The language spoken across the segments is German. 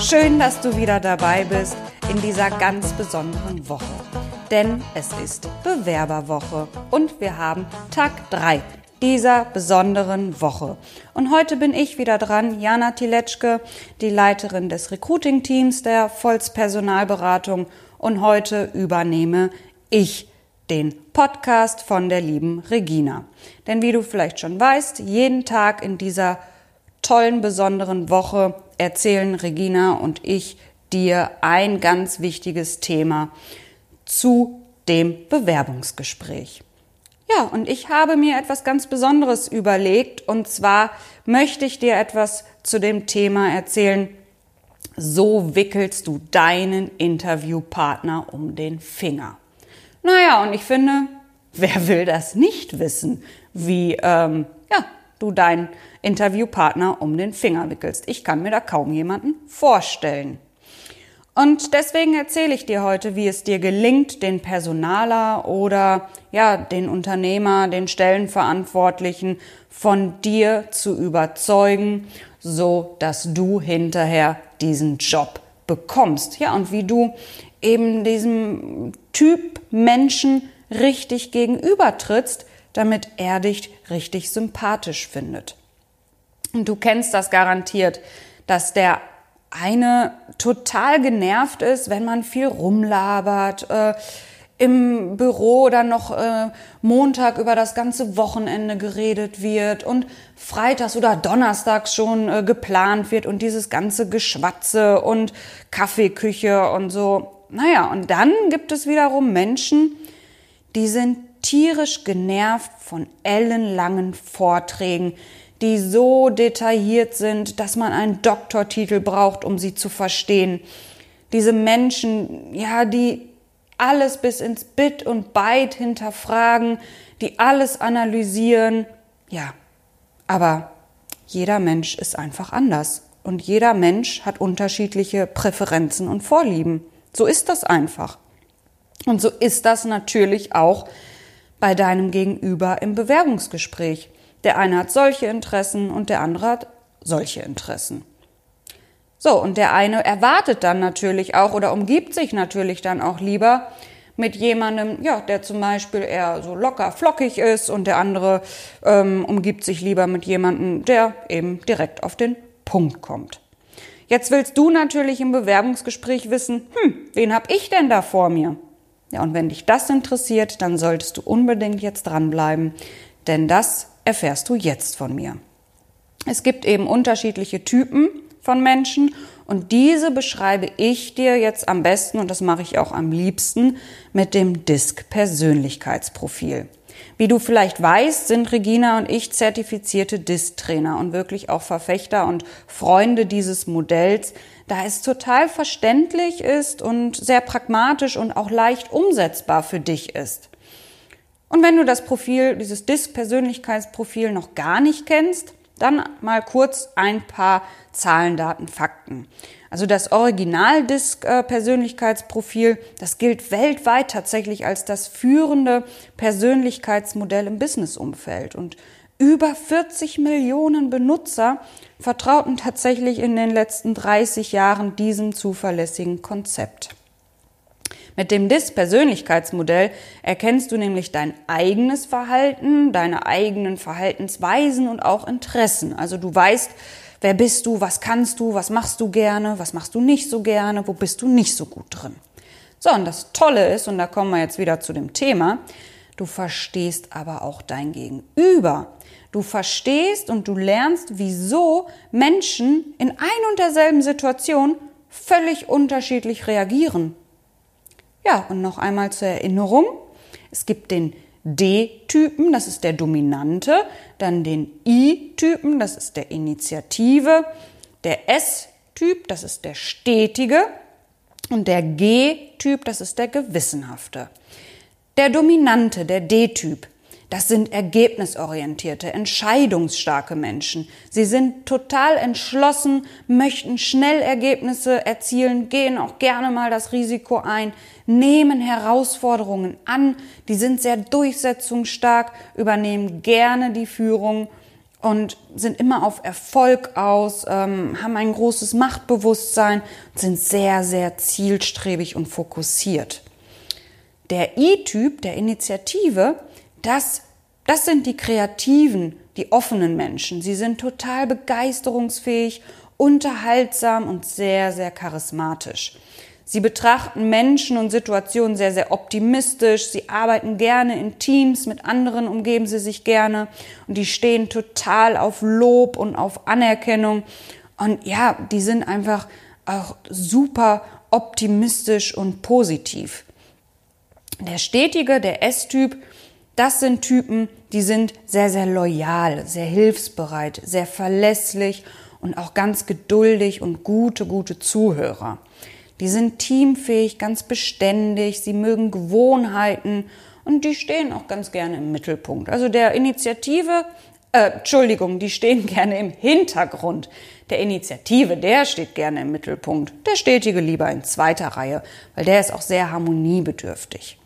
Schön, dass du wieder dabei bist in dieser ganz besonderen Woche. Denn es ist Bewerberwoche und wir haben Tag 3 dieser besonderen Woche. Und heute bin ich wieder dran, Jana Tiletschke, die Leiterin des Recruiting-Teams der Volz Personalberatung. Und heute übernehme ich den Podcast von der lieben Regina. Denn wie du vielleicht schon weißt, jeden Tag in dieser tollen, besonderen Woche erzählen Regina und ich dir ein ganz wichtiges Thema zu dem Bewerbungsgespräch. Ja, und ich habe mir etwas ganz Besonderes überlegt und zwar möchte ich dir etwas zu dem Thema erzählen. So wickelst du deinen Interviewpartner um den Finger. Naja, und ich finde, wer will das nicht wissen, wie ähm, ja, du deinen Interviewpartner um den Finger wickelst? Ich kann mir da kaum jemanden vorstellen. Und deswegen erzähle ich dir heute, wie es dir gelingt, den Personaler oder ja, den Unternehmer, den Stellenverantwortlichen von dir zu überzeugen, so dass du hinterher diesen Job bekommst. Ja, und wie du eben diesem Typ Menschen richtig gegenübertrittst, damit er dich richtig sympathisch findet. Und du kennst das garantiert, dass der eine total genervt ist, wenn man viel rumlabert, äh, im Büro dann noch äh, Montag über das ganze Wochenende geredet wird und freitags oder donnerstags schon äh, geplant wird und dieses ganze Geschwatze und Kaffeeküche und so. Naja, und dann gibt es wiederum Menschen, die sind tierisch genervt von ellenlangen Vorträgen, die so detailliert sind, dass man einen Doktortitel braucht, um sie zu verstehen. Diese Menschen, ja, die alles bis ins Bit und Byte hinterfragen, die alles analysieren. Ja, aber jeder Mensch ist einfach anders und jeder Mensch hat unterschiedliche Präferenzen und Vorlieben. So ist das einfach. Und so ist das natürlich auch bei deinem Gegenüber im Bewerbungsgespräch. Der eine hat solche Interessen und der andere hat solche Interessen. So, und der eine erwartet dann natürlich auch oder umgibt sich natürlich dann auch lieber mit jemandem, ja, der zum Beispiel eher so locker flockig ist und der andere ähm, umgibt sich lieber mit jemandem, der eben direkt auf den Punkt kommt. Jetzt willst du natürlich im Bewerbungsgespräch wissen, hm, wen hab ich denn da vor mir? Ja, und wenn dich das interessiert, dann solltest du unbedingt jetzt dranbleiben, denn das erfährst du jetzt von mir. Es gibt eben unterschiedliche Typen von Menschen und diese beschreibe ich dir jetzt am besten und das mache ich auch am liebsten mit dem DISC Persönlichkeitsprofil. Wie du vielleicht weißt, sind Regina und ich zertifizierte DISC-Trainer und wirklich auch Verfechter und Freunde dieses Modells, da es total verständlich ist und sehr pragmatisch und auch leicht umsetzbar für dich ist. Und wenn du das Profil, dieses DISC-Persönlichkeitsprofil noch gar nicht kennst, dann mal kurz ein paar Zahlen, Daten, Fakten. Also das Original-Disk-Persönlichkeitsprofil, das gilt weltweit tatsächlich als das führende Persönlichkeitsmodell im Businessumfeld. Und über 40 Millionen Benutzer vertrauten tatsächlich in den letzten 30 Jahren diesem zuverlässigen Konzept. Mit dem DIS-Persönlichkeitsmodell erkennst du nämlich dein eigenes Verhalten, deine eigenen Verhaltensweisen und auch Interessen. Also du weißt, wer bist du, was kannst du, was machst du gerne, was machst du nicht so gerne, wo bist du nicht so gut drin. So, und das Tolle ist, und da kommen wir jetzt wieder zu dem Thema, du verstehst aber auch dein Gegenüber. Du verstehst und du lernst, wieso Menschen in ein und derselben Situation völlig unterschiedlich reagieren. Ja, und noch einmal zur Erinnerung. Es gibt den D-Typen, das ist der Dominante, dann den I-Typen, das ist der Initiative, der S Typ, das ist der Stetige. Und der G-Typ, das ist der Gewissenhafte. Der Dominante, der D-Typ, das sind ergebnisorientierte, entscheidungsstarke Menschen. Sie sind total entschlossen, möchten schnell Ergebnisse erzielen, gehen auch gerne mal das Risiko ein, nehmen Herausforderungen an, die sind sehr durchsetzungsstark, übernehmen gerne die Führung und sind immer auf Erfolg aus, ähm, haben ein großes Machtbewusstsein, sind sehr, sehr zielstrebig und fokussiert. Der I-Typ der Initiative, das, das sind die kreativen, die offenen Menschen. Sie sind total begeisterungsfähig, unterhaltsam und sehr, sehr charismatisch. Sie betrachten Menschen und Situationen sehr, sehr optimistisch. Sie arbeiten gerne in Teams, mit anderen umgeben sie sich gerne und die stehen total auf Lob und auf Anerkennung. Und ja, die sind einfach auch super optimistisch und positiv. Der Stetige, der S-Typ, das sind Typen, die sind sehr, sehr loyal, sehr hilfsbereit, sehr verlässlich und auch ganz geduldig und gute, gute Zuhörer. Die sind teamfähig, ganz beständig, sie mögen Gewohnheiten und die stehen auch ganz gerne im Mittelpunkt. Also der Initiative, äh, Entschuldigung, die stehen gerne im Hintergrund. Der Initiative, der steht gerne im Mittelpunkt. Der Stetige lieber in zweiter Reihe, weil der ist auch sehr harmoniebedürftig.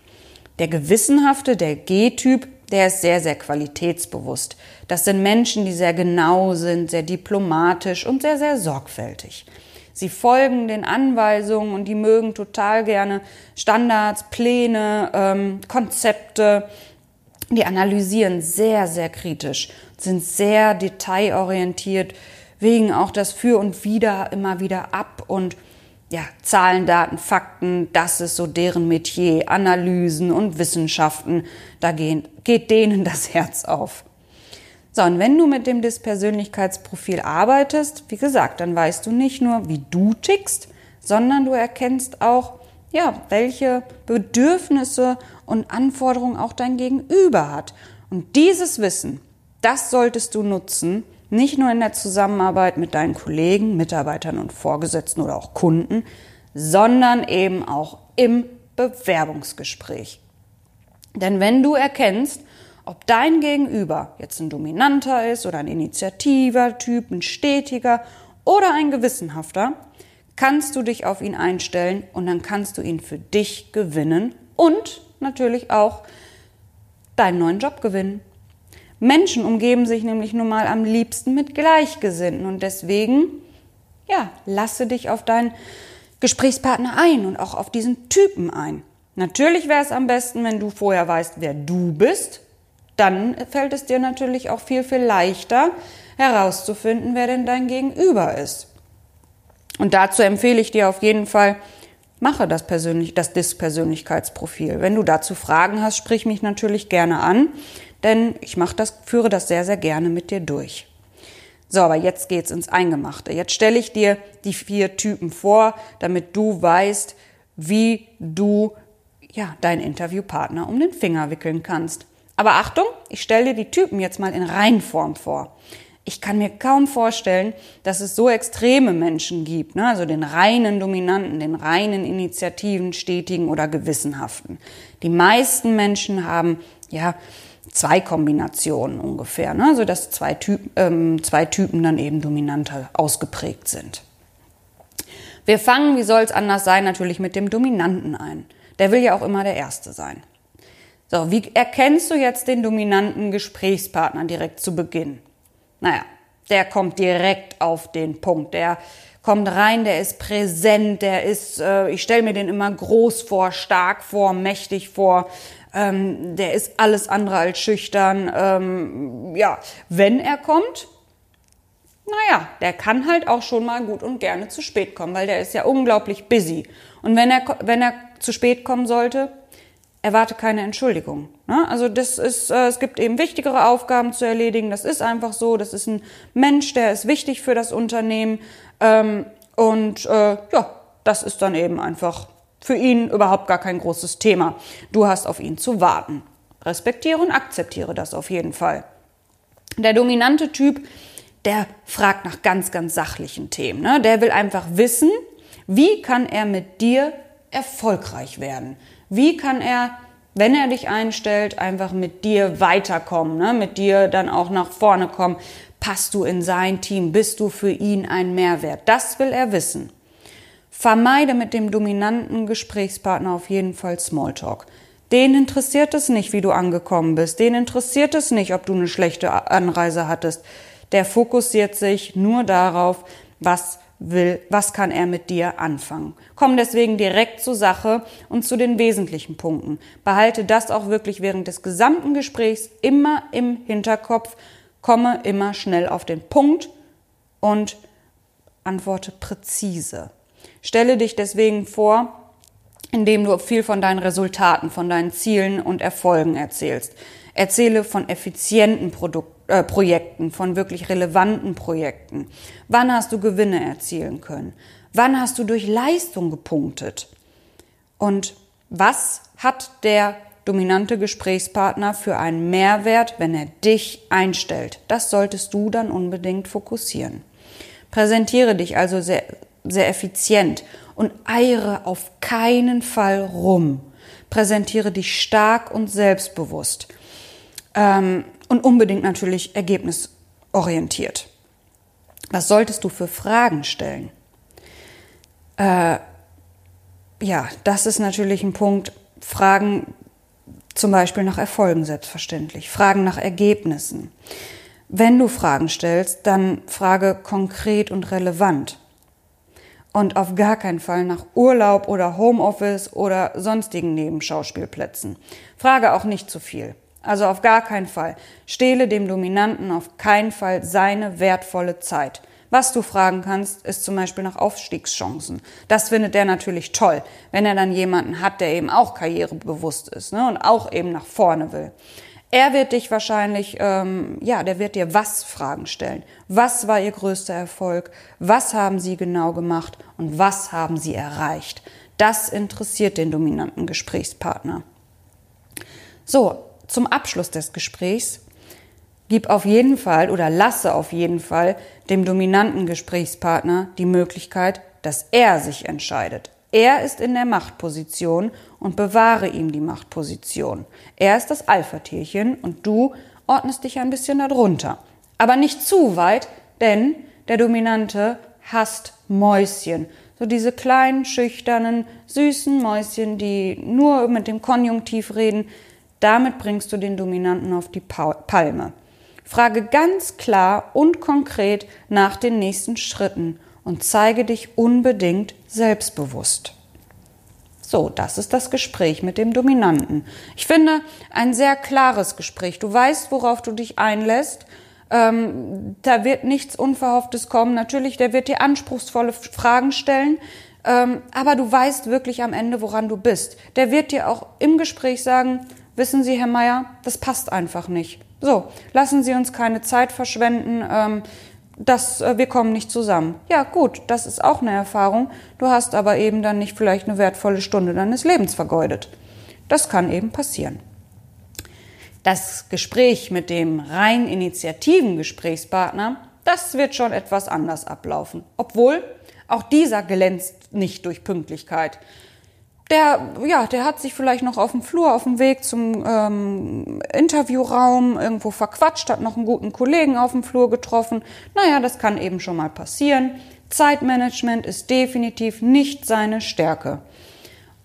Der Gewissenhafte, der G-Typ, der ist sehr, sehr qualitätsbewusst. Das sind Menschen, die sehr genau sind, sehr diplomatisch und sehr, sehr sorgfältig. Sie folgen den Anweisungen und die mögen total gerne Standards, Pläne, ähm, Konzepte. Die analysieren sehr, sehr kritisch, sind sehr detailorientiert, wegen auch das Für und Wider immer wieder ab und ja, Zahlen, Daten, Fakten, das ist so deren Metier, Analysen und Wissenschaften, da gehen, geht denen das Herz auf. So, und wenn du mit dem Dispersönlichkeitsprofil arbeitest, wie gesagt, dann weißt du nicht nur, wie du tickst, sondern du erkennst auch, ja, welche Bedürfnisse und Anforderungen auch dein Gegenüber hat. Und dieses Wissen, das solltest du nutzen, nicht nur in der Zusammenarbeit mit deinen Kollegen, Mitarbeitern und Vorgesetzten oder auch Kunden, sondern eben auch im Bewerbungsgespräch. Denn wenn du erkennst, ob dein Gegenüber jetzt ein Dominanter ist oder ein initiativer Typ, ein stetiger oder ein gewissenhafter, kannst du dich auf ihn einstellen und dann kannst du ihn für dich gewinnen und natürlich auch deinen neuen Job gewinnen. Menschen umgeben sich nämlich nun mal am liebsten mit Gleichgesinnten und deswegen, ja, lasse dich auf deinen Gesprächspartner ein und auch auf diesen Typen ein. Natürlich wäre es am besten, wenn du vorher weißt, wer du bist. Dann fällt es dir natürlich auch viel, viel leichter herauszufinden, wer denn dein Gegenüber ist. Und dazu empfehle ich dir auf jeden Fall, mache das, persönlich, das DIS-Persönlichkeitsprofil. Wenn du dazu Fragen hast, sprich mich natürlich gerne an denn ich mache das, führe das sehr, sehr gerne mit dir durch. So, aber jetzt geht's ins Eingemachte. Jetzt stelle ich dir die vier Typen vor, damit du weißt, wie du ja, deinen Interviewpartner um den Finger wickeln kannst. Aber Achtung, ich stelle dir die Typen jetzt mal in Reinform vor. Ich kann mir kaum vorstellen, dass es so extreme Menschen gibt, ne? also den reinen Dominanten, den reinen Initiativen, stetigen oder gewissenhaften. Die meisten Menschen haben ja zwei Kombinationen ungefähr, ne? so dass zwei, Typ, ähm, zwei Typen dann eben dominanter ausgeprägt sind. Wir fangen, wie soll es anders sein, natürlich mit dem Dominanten ein. Der will ja auch immer der Erste sein. So, wie erkennst du jetzt den dominanten Gesprächspartner direkt zu Beginn? Naja, der kommt direkt auf den Punkt. Der kommt rein, der ist präsent, der ist, äh, ich stelle mir den immer groß vor, stark vor, mächtig vor, ähm, der ist alles andere als schüchtern. Ähm, ja, wenn er kommt, naja, der kann halt auch schon mal gut und gerne zu spät kommen, weil der ist ja unglaublich busy. Und wenn er, wenn er zu spät kommen sollte, erwarte keine Entschuldigung. Ne? Also das ist, äh, es gibt eben wichtigere Aufgaben zu erledigen. Das ist einfach so. Das ist ein Mensch, der ist wichtig für das Unternehmen. Ähm, und äh, ja, das ist dann eben einfach für ihn überhaupt gar kein großes Thema. Du hast auf ihn zu warten. Respektiere und akzeptiere das auf jeden Fall. Der dominante Typ, der fragt nach ganz, ganz sachlichen Themen. Ne? Der will einfach wissen, wie kann er mit dir erfolgreich werden? Wie kann er, wenn er dich einstellt, einfach mit dir weiterkommen, ne? mit dir dann auch nach vorne kommen? Passt du in sein Team? Bist du für ihn ein Mehrwert? Das will er wissen. Vermeide mit dem dominanten Gesprächspartner auf jeden Fall Smalltalk. Den interessiert es nicht, wie du angekommen bist. Den interessiert es nicht, ob du eine schlechte Anreise hattest. Der fokussiert sich nur darauf, was will, was kann er mit dir anfangen. Komm deswegen direkt zur Sache und zu den wesentlichen Punkten. Behalte das auch wirklich während des gesamten Gesprächs immer im Hinterkopf. Komme immer schnell auf den Punkt und antworte präzise. Stelle dich deswegen vor, indem du viel von deinen Resultaten, von deinen Zielen und Erfolgen erzählst. Erzähle von effizienten Produk äh, Projekten, von wirklich relevanten Projekten. Wann hast du Gewinne erzielen können? Wann hast du durch Leistung gepunktet? Und was hat der dominante Gesprächspartner für einen Mehrwert, wenn er dich einstellt? Das solltest du dann unbedingt fokussieren. Präsentiere dich also sehr, sehr effizient und eiere auf keinen Fall rum. Präsentiere dich stark und selbstbewusst ähm, und unbedingt natürlich ergebnisorientiert. Was solltest du für Fragen stellen? Äh, ja, das ist natürlich ein Punkt. Fragen zum Beispiel nach Erfolgen selbstverständlich, Fragen nach Ergebnissen. Wenn du Fragen stellst, dann frage konkret und relevant und auf gar keinen Fall nach Urlaub oder Homeoffice oder sonstigen Nebenschauspielplätzen. Frage auch nicht zu viel. Also auf gar keinen Fall. Stehle dem Dominanten auf keinen Fall seine wertvolle Zeit. Was du fragen kannst, ist zum Beispiel nach Aufstiegschancen. Das findet er natürlich toll, wenn er dann jemanden hat, der eben auch karrierebewusst ist ne, und auch eben nach vorne will. Er wird dich wahrscheinlich, ähm, ja, der wird dir was Fragen stellen. Was war ihr größter Erfolg? Was haben sie genau gemacht? Und was haben sie erreicht? Das interessiert den dominanten Gesprächspartner. So, zum Abschluss des Gesprächs gib auf jeden Fall oder lasse auf jeden Fall dem dominanten Gesprächspartner die Möglichkeit, dass er sich entscheidet. Er ist in der Machtposition und bewahre ihm die Machtposition. Er ist das Alpha-Tierchen und du ordnest dich ein bisschen darunter. Aber nicht zu weit, denn der Dominante hasst Mäuschen. So diese kleinen, schüchternen, süßen Mäuschen, die nur mit dem Konjunktiv reden. Damit bringst du den Dominanten auf die Palme. Frage ganz klar und konkret nach den nächsten Schritten und zeige dich unbedingt selbstbewusst. So, das ist das Gespräch mit dem Dominanten. Ich finde ein sehr klares Gespräch. Du weißt, worauf du dich einlässt. Ähm, da wird nichts Unverhofftes kommen. Natürlich, der wird dir anspruchsvolle Fragen stellen. Ähm, aber du weißt wirklich am Ende, woran du bist. Der wird dir auch im Gespräch sagen, wissen Sie, Herr Meier, das passt einfach nicht. So, lassen Sie uns keine Zeit verschwenden. Ähm, das, äh, wir kommen nicht zusammen. Ja, gut, das ist auch eine Erfahrung. Du hast aber eben dann nicht vielleicht eine wertvolle Stunde deines Lebens vergeudet. Das kann eben passieren. Das Gespräch mit dem rein initiativen Gesprächspartner, das wird schon etwas anders ablaufen. Obwohl auch dieser glänzt nicht durch Pünktlichkeit der, ja, der hat sich vielleicht noch auf dem Flur, auf dem Weg zum ähm, Interviewraum irgendwo verquatscht, hat noch einen guten Kollegen auf dem Flur getroffen. Naja, das kann eben schon mal passieren. Zeitmanagement ist definitiv nicht seine Stärke.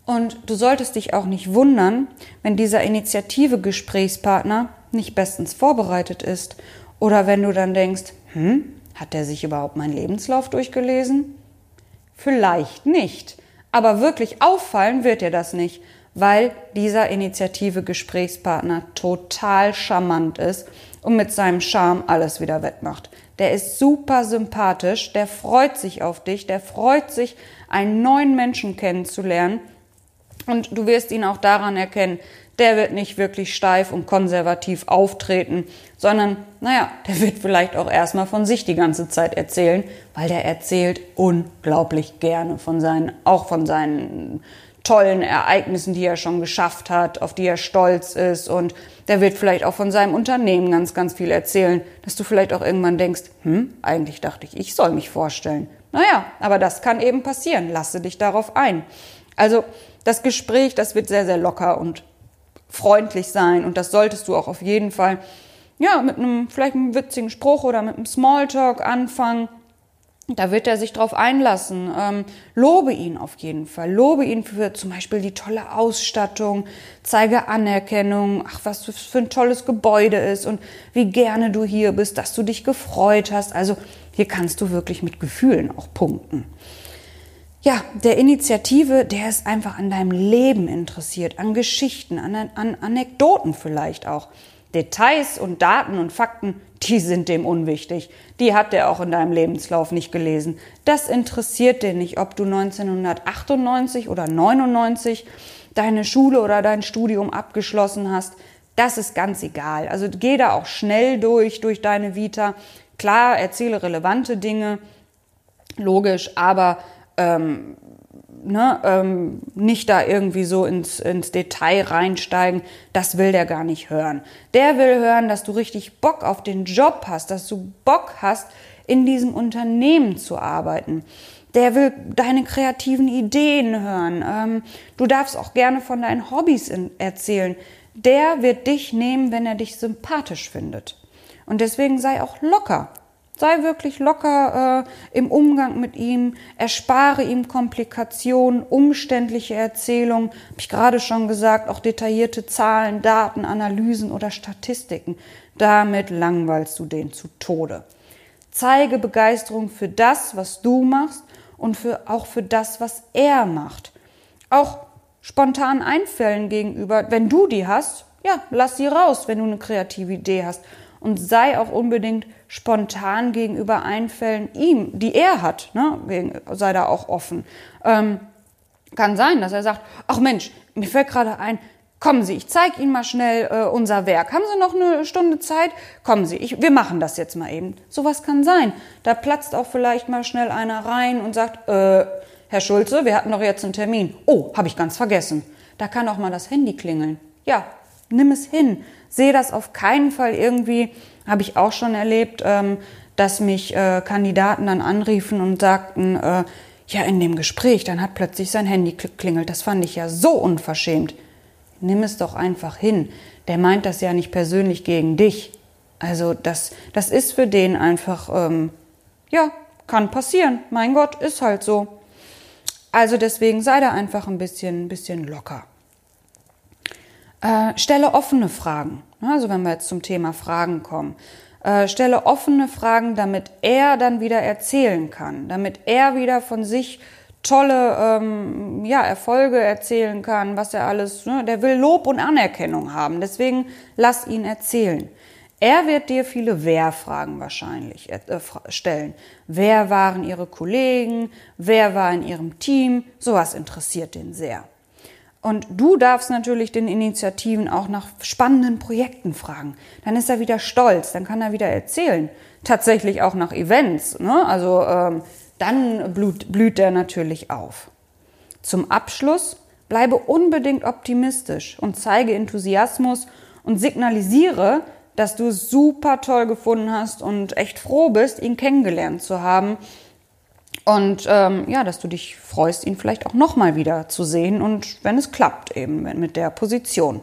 Und du solltest dich auch nicht wundern, wenn dieser Initiative Gesprächspartner nicht bestens vorbereitet ist oder wenn du dann denkst, hm, hat der sich überhaupt meinen Lebenslauf durchgelesen? Vielleicht nicht. Aber wirklich auffallen wird dir das nicht, weil dieser Initiative Gesprächspartner total charmant ist und mit seinem Charme alles wieder wettmacht. Der ist super sympathisch, der freut sich auf dich, der freut sich, einen neuen Menschen kennenzulernen. Und du wirst ihn auch daran erkennen, der wird nicht wirklich steif und konservativ auftreten, sondern, naja, der wird vielleicht auch erstmal von sich die ganze Zeit erzählen, weil der erzählt unglaublich gerne von seinen, auch von seinen tollen Ereignissen, die er schon geschafft hat, auf die er stolz ist. Und der wird vielleicht auch von seinem Unternehmen ganz, ganz viel erzählen, dass du vielleicht auch irgendwann denkst, hm, eigentlich dachte ich, ich soll mich vorstellen. Naja, aber das kann eben passieren. Lasse dich darauf ein. Also das Gespräch, das wird sehr, sehr locker und freundlich sein. Und das solltest du auch auf jeden Fall, ja, mit einem, vielleicht einem witzigen Spruch oder mit einem Smalltalk anfangen. Da wird er sich drauf einlassen. Ähm, lobe ihn auf jeden Fall. Lobe ihn für zum Beispiel die tolle Ausstattung. Zeige Anerkennung. Ach, was für ein tolles Gebäude ist und wie gerne du hier bist, dass du dich gefreut hast. Also hier kannst du wirklich mit Gefühlen auch punkten. Ja, der Initiative, der ist einfach an deinem Leben interessiert, an Geschichten, an, an Anekdoten vielleicht auch. Details und Daten und Fakten, die sind dem unwichtig. Die hat er auch in deinem Lebenslauf nicht gelesen. Das interessiert den nicht, ob du 1998 oder 99 deine Schule oder dein Studium abgeschlossen hast. Das ist ganz egal. Also geh da auch schnell durch, durch deine Vita. Klar, erzähle relevante Dinge, logisch, aber ähm, ne, ähm, nicht da irgendwie so ins, ins Detail reinsteigen, das will der gar nicht hören. Der will hören, dass du richtig Bock auf den Job hast, dass du Bock hast, in diesem Unternehmen zu arbeiten. Der will deine kreativen Ideen hören. Ähm, du darfst auch gerne von deinen Hobbys in, erzählen. Der wird dich nehmen, wenn er dich sympathisch findet. Und deswegen sei auch locker. Sei wirklich locker äh, im Umgang mit ihm, erspare ihm Komplikationen, umständliche Erzählungen, habe ich gerade schon gesagt, auch detaillierte Zahlen, Daten, Analysen oder Statistiken. Damit langweilst du den zu Tode. Zeige Begeisterung für das, was du machst und für, auch für das, was er macht. Auch spontanen Einfällen gegenüber, wenn du die hast, ja, lass sie raus, wenn du eine kreative Idee hast und sei auch unbedingt spontan gegenüber Einfällen ihm, die er hat, ne? sei da auch offen. Ähm, kann sein, dass er sagt, ach Mensch, mir fällt gerade ein, kommen Sie, ich zeige Ihnen mal schnell äh, unser Werk. Haben Sie noch eine Stunde Zeit? Kommen Sie, ich, wir machen das jetzt mal eben. Sowas kann sein. Da platzt auch vielleicht mal schnell einer rein und sagt, äh, Herr Schulze, wir hatten doch jetzt einen Termin. Oh, habe ich ganz vergessen. Da kann auch mal das Handy klingeln. Ja, nimm es hin sehe das auf keinen Fall irgendwie, habe ich auch schon erlebt, ähm, dass mich äh, Kandidaten dann anriefen und sagten, äh, ja, in dem Gespräch, dann hat plötzlich sein Handy klingelt. Das fand ich ja so unverschämt. Nimm es doch einfach hin. Der meint das ja nicht persönlich gegen dich. Also das, das ist für den einfach, ähm, ja, kann passieren. Mein Gott, ist halt so. Also deswegen sei da einfach ein bisschen, bisschen locker. Äh, stelle offene Fragen. Also wenn wir jetzt zum Thema Fragen kommen. Äh, stelle offene Fragen, damit er dann wieder erzählen kann, damit er wieder von sich tolle ähm, ja, Erfolge erzählen kann, was er alles, ne? der will Lob und Anerkennung haben. Deswegen lass ihn erzählen. Er wird dir viele Wer-Fragen wahrscheinlich äh, stellen. Wer waren Ihre Kollegen? Wer war in Ihrem Team? Sowas interessiert den sehr. Und du darfst natürlich den Initiativen auch nach spannenden Projekten fragen. Dann ist er wieder stolz, dann kann er wieder erzählen. Tatsächlich auch nach Events. Ne? Also ähm, dann blüht, blüht er natürlich auf. Zum Abschluss bleibe unbedingt optimistisch und zeige Enthusiasmus und signalisiere, dass du es super toll gefunden hast und echt froh bist, ihn kennengelernt zu haben und ähm, ja, dass du dich freust, ihn vielleicht auch nochmal wieder zu sehen und wenn es klappt eben mit der Position.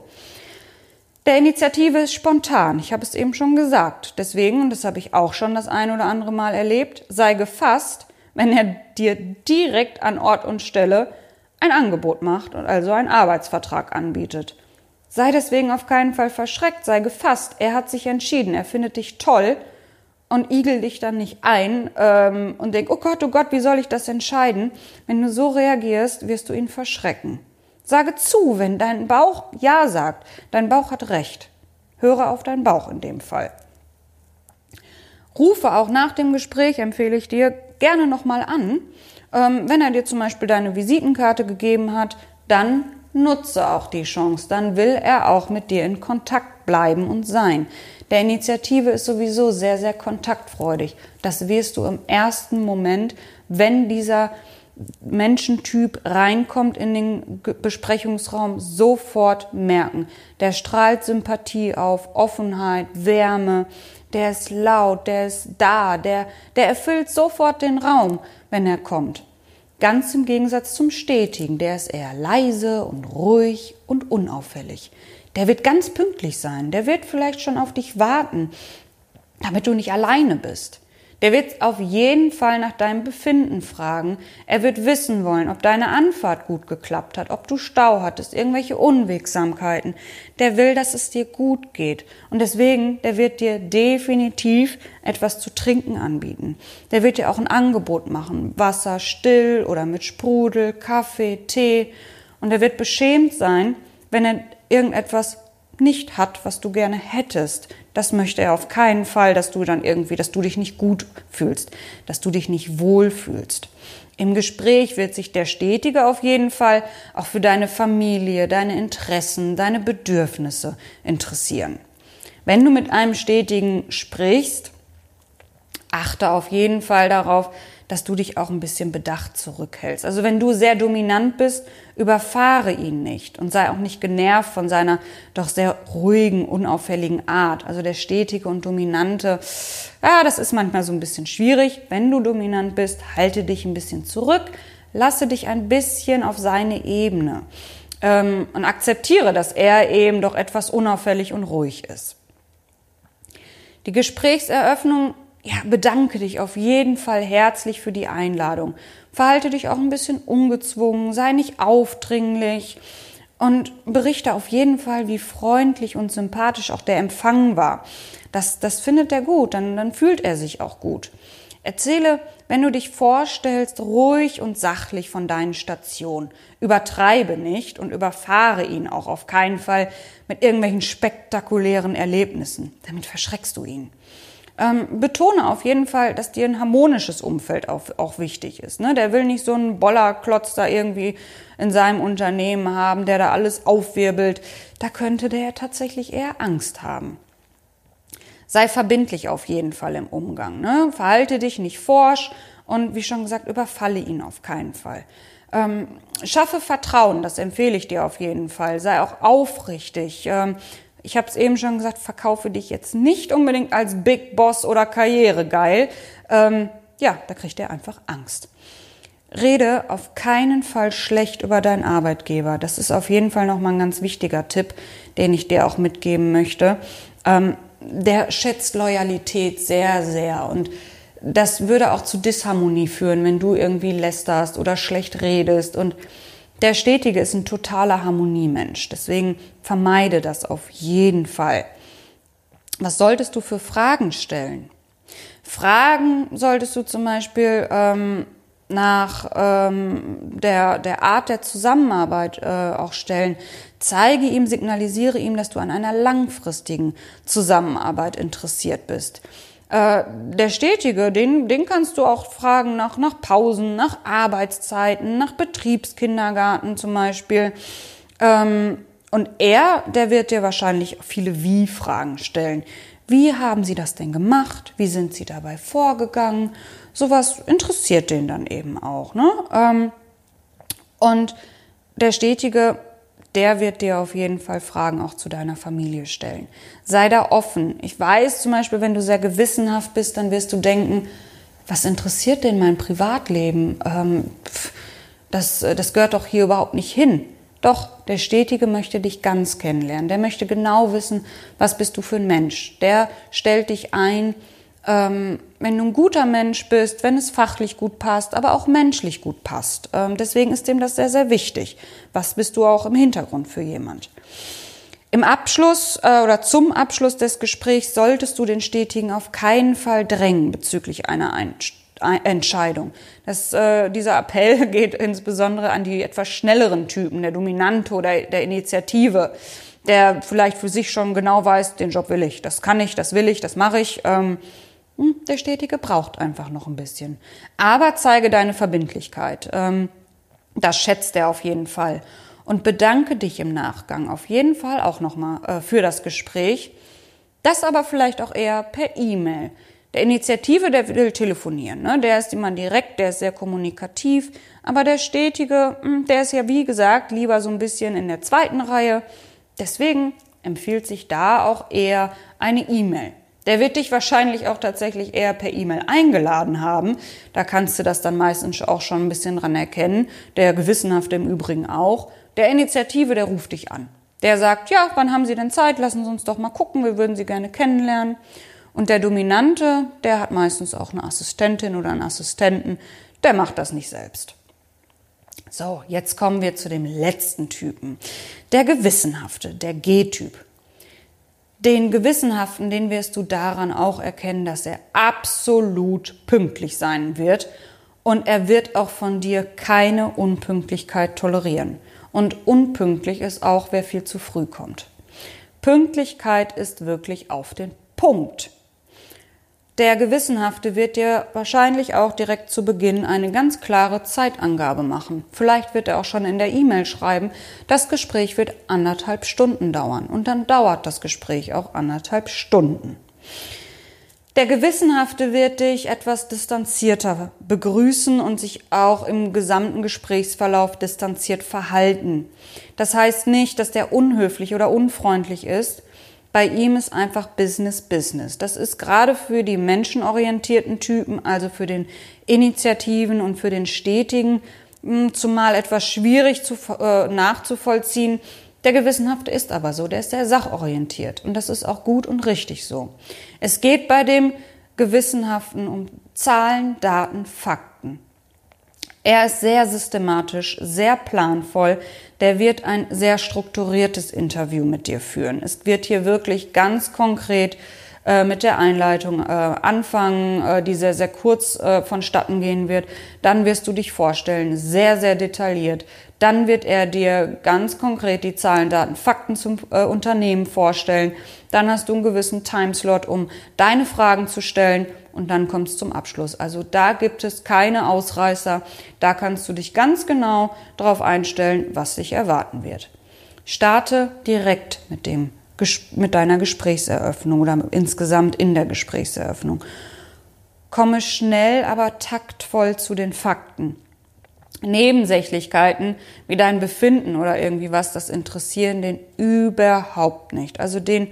Der Initiative ist spontan, ich habe es eben schon gesagt. Deswegen, und das habe ich auch schon das ein oder andere Mal erlebt, sei gefasst, wenn er dir direkt an Ort und Stelle ein Angebot macht und also einen Arbeitsvertrag anbietet. Sei deswegen auf keinen Fall verschreckt, sei gefasst. Er hat sich entschieden, er findet dich toll und igel dich dann nicht ein ähm, und denk, oh Gott, oh Gott, wie soll ich das entscheiden? Wenn du so reagierst, wirst du ihn verschrecken. Sage zu, wenn dein Bauch Ja sagt. Dein Bauch hat recht. Höre auf deinen Bauch in dem Fall. Rufe auch nach dem Gespräch, empfehle ich dir, gerne nochmal an. Ähm, wenn er dir zum Beispiel deine Visitenkarte gegeben hat, dann nutze auch die Chance. Dann will er auch mit dir in Kontakt bleiben und sein. Der Initiative ist sowieso sehr, sehr kontaktfreudig. Das wirst du im ersten Moment, wenn dieser Menschentyp reinkommt in den Besprechungsraum, sofort merken. Der strahlt Sympathie auf, Offenheit, Wärme, der ist laut, der ist da, der, der erfüllt sofort den Raum, wenn er kommt. Ganz im Gegensatz zum Stetigen, der ist eher leise und ruhig und unauffällig. Der wird ganz pünktlich sein, der wird vielleicht schon auf dich warten, damit du nicht alleine bist. Der wird auf jeden Fall nach deinem Befinden fragen. Er wird wissen wollen, ob deine Anfahrt gut geklappt hat, ob du Stau hattest, irgendwelche Unwegsamkeiten. Der will, dass es dir gut geht. Und deswegen, der wird dir definitiv etwas zu trinken anbieten. Der wird dir auch ein Angebot machen. Wasser still oder mit Sprudel, Kaffee, Tee. Und er wird beschämt sein, wenn er irgendetwas nicht hat, was du gerne hättest. Das möchte er auf keinen Fall, dass du dann irgendwie, dass du dich nicht gut fühlst, dass du dich nicht wohl fühlst. Im Gespräch wird sich der Stetige auf jeden Fall auch für deine Familie, deine Interessen, deine Bedürfnisse interessieren. Wenn du mit einem Stetigen sprichst, achte auf jeden Fall darauf, dass du dich auch ein bisschen bedacht zurückhältst. Also wenn du sehr dominant bist, überfahre ihn nicht und sei auch nicht genervt von seiner doch sehr ruhigen, unauffälligen Art. Also der stetige und dominante, ja, das ist manchmal so ein bisschen schwierig. Wenn du dominant bist, halte dich ein bisschen zurück, lasse dich ein bisschen auf seine Ebene ähm, und akzeptiere, dass er eben doch etwas unauffällig und ruhig ist. Die Gesprächseröffnung ja, bedanke dich auf jeden Fall herzlich für die Einladung. Verhalte dich auch ein bisschen ungezwungen, sei nicht aufdringlich und berichte auf jeden Fall, wie freundlich und sympathisch auch der Empfang war. Das, das findet er gut, dann, dann fühlt er sich auch gut. Erzähle, wenn du dich vorstellst, ruhig und sachlich von deinen Stationen. Übertreibe nicht und überfahre ihn auch auf keinen Fall mit irgendwelchen spektakulären Erlebnissen. Damit verschreckst du ihn. Ähm, betone auf jeden Fall, dass dir ein harmonisches Umfeld auch, auch wichtig ist. Ne? Der will nicht so einen Bollerklotz da irgendwie in seinem Unternehmen haben, der da alles aufwirbelt. Da könnte der tatsächlich eher Angst haben. Sei verbindlich auf jeden Fall im Umgang. Ne? Verhalte dich nicht forsch und wie schon gesagt, überfalle ihn auf keinen Fall. Ähm, schaffe Vertrauen, das empfehle ich dir auf jeden Fall. Sei auch aufrichtig. Ähm, ich habe es eben schon gesagt, verkaufe dich jetzt nicht unbedingt als Big Boss oder Karrieregeil. Ähm, ja, da kriegt er einfach Angst. Rede auf keinen Fall schlecht über deinen Arbeitgeber. Das ist auf jeden Fall nochmal ein ganz wichtiger Tipp, den ich dir auch mitgeben möchte. Ähm, der schätzt Loyalität sehr, sehr und das würde auch zu Disharmonie führen, wenn du irgendwie lästerst oder schlecht redest und der Stetige ist ein totaler Harmoniemensch. Deswegen vermeide das auf jeden Fall. Was solltest du für Fragen stellen? Fragen solltest du zum Beispiel ähm, nach ähm, der, der Art der Zusammenarbeit äh, auch stellen. Zeige ihm, signalisiere ihm, dass du an einer langfristigen Zusammenarbeit interessiert bist. Äh, der Stetige, den, den kannst du auch fragen nach, nach Pausen, nach Arbeitszeiten, nach Betriebskindergarten zum Beispiel. Ähm, und er, der wird dir wahrscheinlich viele Wie-Fragen stellen. Wie haben Sie das denn gemacht? Wie sind Sie dabei vorgegangen? Sowas interessiert den dann eben auch. Ne? Ähm, und der Stetige der wird dir auf jeden Fall Fragen auch zu deiner Familie stellen. Sei da offen. Ich weiß zum Beispiel, wenn du sehr gewissenhaft bist, dann wirst du denken, was interessiert denn mein Privatleben? Ähm, das, das gehört doch hier überhaupt nicht hin. Doch, der Stetige möchte dich ganz kennenlernen. Der möchte genau wissen, was bist du für ein Mensch. Der stellt dich ein ähm, wenn du ein guter Mensch bist, wenn es fachlich gut passt, aber auch menschlich gut passt. Ähm, deswegen ist dem das sehr, sehr wichtig. Was bist du auch im Hintergrund für jemand? Im Abschluss äh, oder zum Abschluss des Gesprächs solltest du den Stetigen auf keinen Fall drängen bezüglich einer Ein Entscheidung. Das, äh, dieser Appell geht insbesondere an die etwas schnelleren Typen, der Dominante oder der Initiative, der vielleicht für sich schon genau weiß, den Job will ich, das kann ich, das will ich, das mache ich. Ähm, hm, der Stetige braucht einfach noch ein bisschen. Aber zeige deine Verbindlichkeit. Ähm, das schätzt er auf jeden Fall. Und bedanke dich im Nachgang auf jeden Fall auch nochmal äh, für das Gespräch. Das aber vielleicht auch eher per E-Mail. Der Initiative, der will telefonieren, ne? der ist immer direkt, der ist sehr kommunikativ, aber der Stetige, hm, der ist ja wie gesagt lieber so ein bisschen in der zweiten Reihe. Deswegen empfiehlt sich da auch eher eine E-Mail. Der wird dich wahrscheinlich auch tatsächlich eher per E-Mail eingeladen haben. Da kannst du das dann meistens auch schon ein bisschen dran erkennen. Der Gewissenhafte im Übrigen auch. Der Initiative, der ruft dich an. Der sagt, ja, wann haben Sie denn Zeit? Lassen Sie uns doch mal gucken. Wir würden Sie gerne kennenlernen. Und der Dominante, der hat meistens auch eine Assistentin oder einen Assistenten. Der macht das nicht selbst. So, jetzt kommen wir zu dem letzten Typen. Der Gewissenhafte, der G-Typ. Den Gewissenhaften, den wirst du daran auch erkennen, dass er absolut pünktlich sein wird und er wird auch von dir keine Unpünktlichkeit tolerieren. Und unpünktlich ist auch, wer viel zu früh kommt. Pünktlichkeit ist wirklich auf den Punkt. Der Gewissenhafte wird dir wahrscheinlich auch direkt zu Beginn eine ganz klare Zeitangabe machen. Vielleicht wird er auch schon in der E-Mail schreiben, das Gespräch wird anderthalb Stunden dauern. Und dann dauert das Gespräch auch anderthalb Stunden. Der Gewissenhafte wird dich etwas distanzierter begrüßen und sich auch im gesamten Gesprächsverlauf distanziert verhalten. Das heißt nicht, dass der unhöflich oder unfreundlich ist, bei ihm ist einfach Business Business. Das ist gerade für die menschenorientierten Typen, also für den Initiativen und für den Stetigen, hm, zumal etwas schwierig zu, äh, nachzuvollziehen. Der Gewissenhafte ist aber so, der ist sehr sachorientiert und das ist auch gut und richtig so. Es geht bei dem Gewissenhaften um Zahlen, Daten, Fakten. Er ist sehr systematisch, sehr planvoll. Der wird ein sehr strukturiertes Interview mit dir führen. Es wird hier wirklich ganz konkret äh, mit der Einleitung äh, anfangen, äh, die sehr, sehr kurz äh, vonstatten gehen wird. Dann wirst du dich vorstellen, sehr, sehr detailliert. Dann wird er dir ganz konkret die Zahlen, Daten, Fakten zum äh, Unternehmen vorstellen. Dann hast du einen gewissen Timeslot, um deine Fragen zu stellen und dann kommt es zum Abschluss. Also da gibt es keine Ausreißer. Da kannst du dich ganz genau darauf einstellen, was dich erwarten wird. Starte direkt mit dem mit deiner Gesprächseröffnung oder insgesamt in der Gesprächseröffnung. Komme schnell, aber taktvoll zu den Fakten. Nebensächlichkeiten wie dein Befinden oder irgendwie was, das interessieren den überhaupt nicht. Also den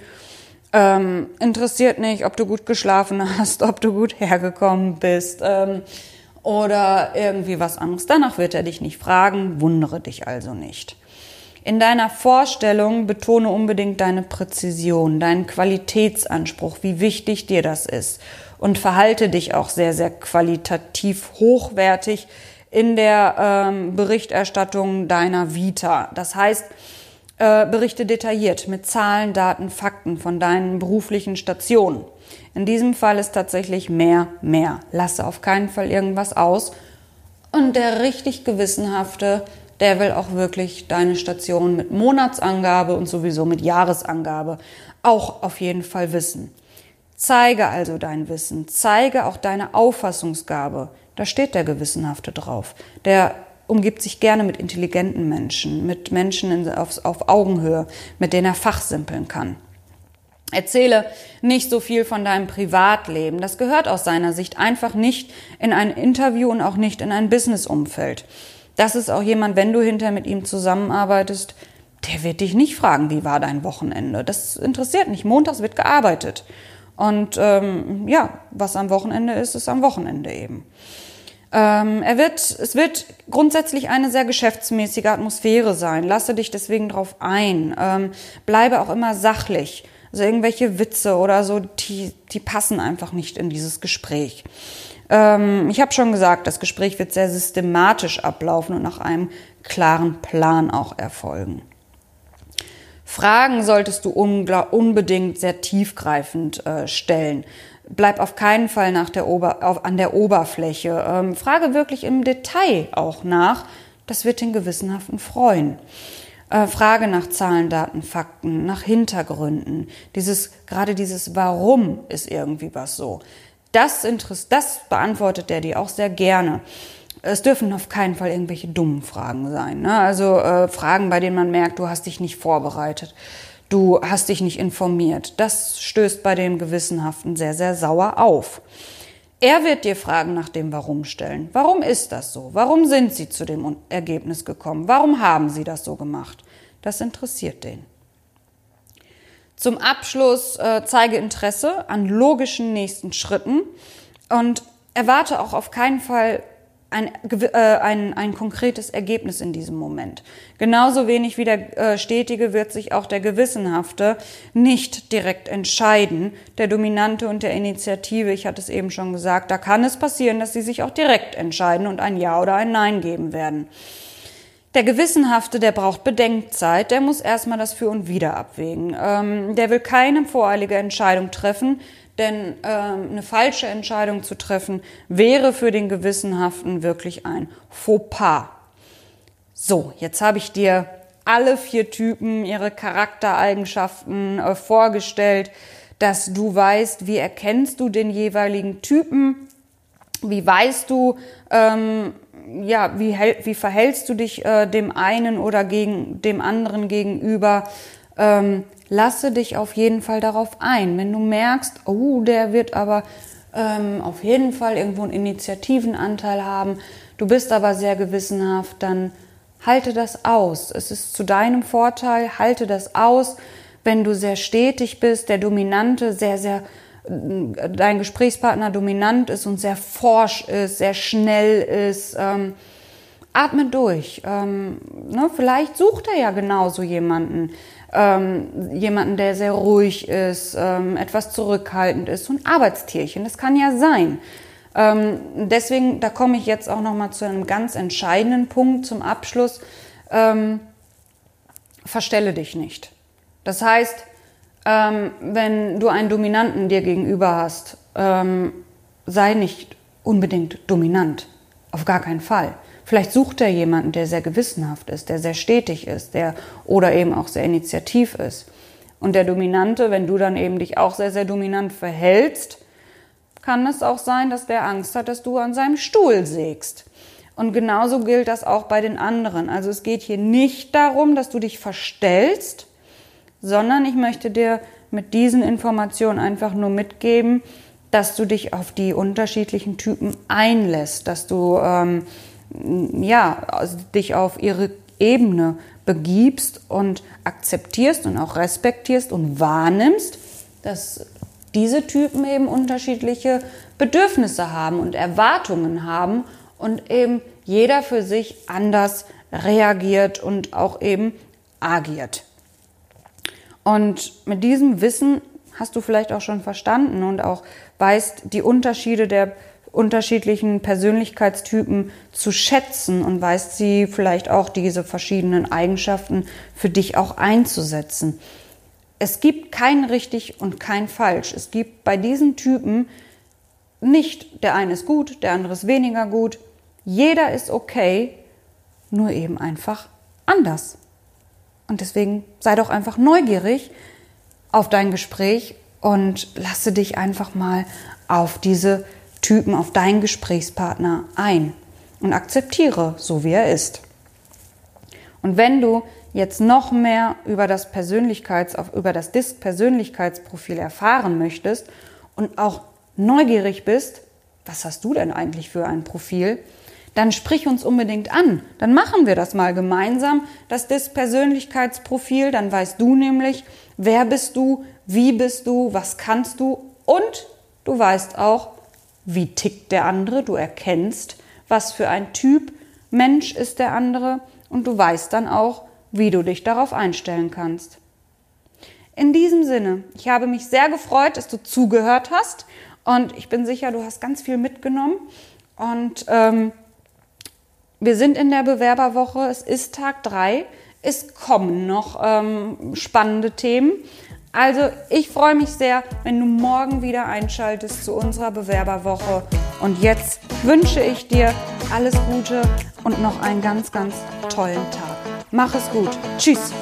ähm, interessiert nicht, ob du gut geschlafen hast, ob du gut hergekommen bist ähm, oder irgendwie was anderes. Danach wird er dich nicht fragen, wundere dich also nicht. In deiner Vorstellung betone unbedingt deine Präzision, deinen Qualitätsanspruch, wie wichtig dir das ist und verhalte dich auch sehr, sehr qualitativ hochwertig in der ähm, Berichterstattung deiner Vita. Das heißt, äh, berichte detailliert mit Zahlen, Daten, Fakten von deinen beruflichen Stationen. In diesem Fall ist tatsächlich mehr, mehr. Lasse auf keinen Fall irgendwas aus. Und der richtig gewissenhafte, der will auch wirklich deine Station mit Monatsangabe und sowieso mit Jahresangabe auch auf jeden Fall wissen. Zeige also dein Wissen, zeige auch deine Auffassungsgabe. Da steht der Gewissenhafte drauf. Der umgibt sich gerne mit intelligenten Menschen, mit Menschen in, auf, auf Augenhöhe, mit denen er fachsimpeln kann. Erzähle nicht so viel von deinem Privatleben. Das gehört aus seiner Sicht einfach nicht in ein Interview und auch nicht in ein Businessumfeld. Das ist auch jemand, wenn du hinter mit ihm zusammenarbeitest, der wird dich nicht fragen, wie war dein Wochenende. Das interessiert nicht. Montags wird gearbeitet. Und ähm, ja, was am Wochenende ist, ist am Wochenende eben. Ähm, er wird, es wird grundsätzlich eine sehr geschäftsmäßige Atmosphäre sein. Lasse dich deswegen drauf ein. Ähm, bleibe auch immer sachlich. Also irgendwelche Witze oder so, die, die passen einfach nicht in dieses Gespräch. Ähm, ich habe schon gesagt, das Gespräch wird sehr systematisch ablaufen und nach einem klaren Plan auch erfolgen. Fragen solltest du unbedingt sehr tiefgreifend äh, stellen bleib auf keinen Fall nach der Ober auf, an der Oberfläche. Ähm, frage wirklich im Detail auch nach. Das wird den Gewissenhaften freuen. Äh, frage nach Zahlen, Daten, Fakten, nach Hintergründen. Dieses, gerade dieses Warum ist irgendwie was so. Das, Interess das beantwortet er dir auch sehr gerne. Es dürfen auf keinen Fall irgendwelche dummen Fragen sein. Ne? Also äh, Fragen, bei denen man merkt, du hast dich nicht vorbereitet. Du hast dich nicht informiert. Das stößt bei dem Gewissenhaften sehr, sehr sauer auf. Er wird dir Fragen nach dem Warum stellen. Warum ist das so? Warum sind Sie zu dem Ergebnis gekommen? Warum haben Sie das so gemacht? Das interessiert den. Zum Abschluss äh, zeige Interesse an logischen nächsten Schritten und erwarte auch auf keinen Fall ein, äh, ein, ein konkretes Ergebnis in diesem Moment. Genauso wenig wie der äh, Stetige wird sich auch der Gewissenhafte nicht direkt entscheiden. Der Dominante und der Initiative, ich hatte es eben schon gesagt, da kann es passieren, dass sie sich auch direkt entscheiden und ein Ja oder ein Nein geben werden. Der Gewissenhafte, der braucht Bedenkzeit, der muss erstmal das Für und Wider abwägen. Ähm, der will keine voreilige Entscheidung treffen, denn ähm, eine falsche Entscheidung zu treffen, wäre für den Gewissenhaften wirklich ein Fauxpas. So, jetzt habe ich dir alle vier Typen, ihre Charaktereigenschaften äh, vorgestellt, dass du weißt, wie erkennst du den jeweiligen Typen, wie weißt du, ähm, ja, wie, wie verhältst du dich äh, dem einen oder gegen dem anderen gegenüber? Ähm, lasse dich auf jeden Fall darauf ein. Wenn du merkst, oh, der wird aber ähm, auf jeden Fall irgendwo einen Initiativenanteil haben, du bist aber sehr gewissenhaft, dann halte das aus. Es ist zu deinem Vorteil, halte das aus. Wenn du sehr stetig bist, der Dominante sehr, sehr, dein Gesprächspartner dominant ist und sehr forsch ist, sehr schnell ist, ähm, atme durch. Ähm, ne, vielleicht sucht er ja genauso jemanden ähm, jemanden, der sehr ruhig ist, ähm, etwas zurückhaltend ist, so ein Arbeitstierchen. Das kann ja sein. Ähm, deswegen, da komme ich jetzt auch noch mal zu einem ganz entscheidenden Punkt zum Abschluss. Ähm, verstelle dich nicht. Das heißt, ähm, wenn du einen Dominanten dir gegenüber hast, ähm, sei nicht unbedingt dominant. Auf gar keinen Fall. Vielleicht sucht er jemanden, der sehr gewissenhaft ist, der sehr stetig ist, der oder eben auch sehr initiativ ist. Und der Dominante, wenn du dann eben dich auch sehr, sehr dominant verhältst, kann es auch sein, dass der Angst hat, dass du an seinem Stuhl sägst. Und genauso gilt das auch bei den anderen. Also es geht hier nicht darum, dass du dich verstellst, sondern ich möchte dir mit diesen Informationen einfach nur mitgeben, dass du dich auf die unterschiedlichen Typen einlässt, dass du ähm, ja, also dich auf ihre Ebene begibst und akzeptierst und auch respektierst und wahrnimmst, dass diese Typen eben unterschiedliche Bedürfnisse haben und Erwartungen haben und eben jeder für sich anders reagiert und auch eben agiert. Und mit diesem Wissen hast du vielleicht auch schon verstanden und auch weißt die Unterschiede der unterschiedlichen Persönlichkeitstypen zu schätzen und weißt sie vielleicht auch diese verschiedenen Eigenschaften für dich auch einzusetzen. Es gibt kein richtig und kein falsch. Es gibt bei diesen Typen nicht, der eine ist gut, der andere ist weniger gut. Jeder ist okay, nur eben einfach anders. Und deswegen sei doch einfach neugierig auf dein Gespräch und lasse dich einfach mal auf diese Typen, auf deinen Gesprächspartner ein und akzeptiere, so wie er ist. Und wenn du jetzt noch mehr über das Persönlichkeits, über das Disk-Persönlichkeitsprofil erfahren möchtest und auch neugierig bist, was hast du denn eigentlich für ein Profil? Dann sprich uns unbedingt an. Dann machen wir das mal gemeinsam, das Disk-Persönlichkeitsprofil. Dann weißt du nämlich, wer bist du, wie bist du, was kannst du und du weißt auch, wie tickt der andere, du erkennst, was für ein Typ Mensch ist der andere und du weißt dann auch, wie du dich darauf einstellen kannst. In diesem Sinne, ich habe mich sehr gefreut, dass du zugehört hast und ich bin sicher, du hast ganz viel mitgenommen und ähm, wir sind in der Bewerberwoche, es ist Tag drei, es kommen noch ähm, spannende Themen. Also ich freue mich sehr, wenn du morgen wieder einschaltest zu unserer Bewerberwoche. Und jetzt wünsche ich dir alles Gute und noch einen ganz, ganz tollen Tag. Mach es gut. Tschüss.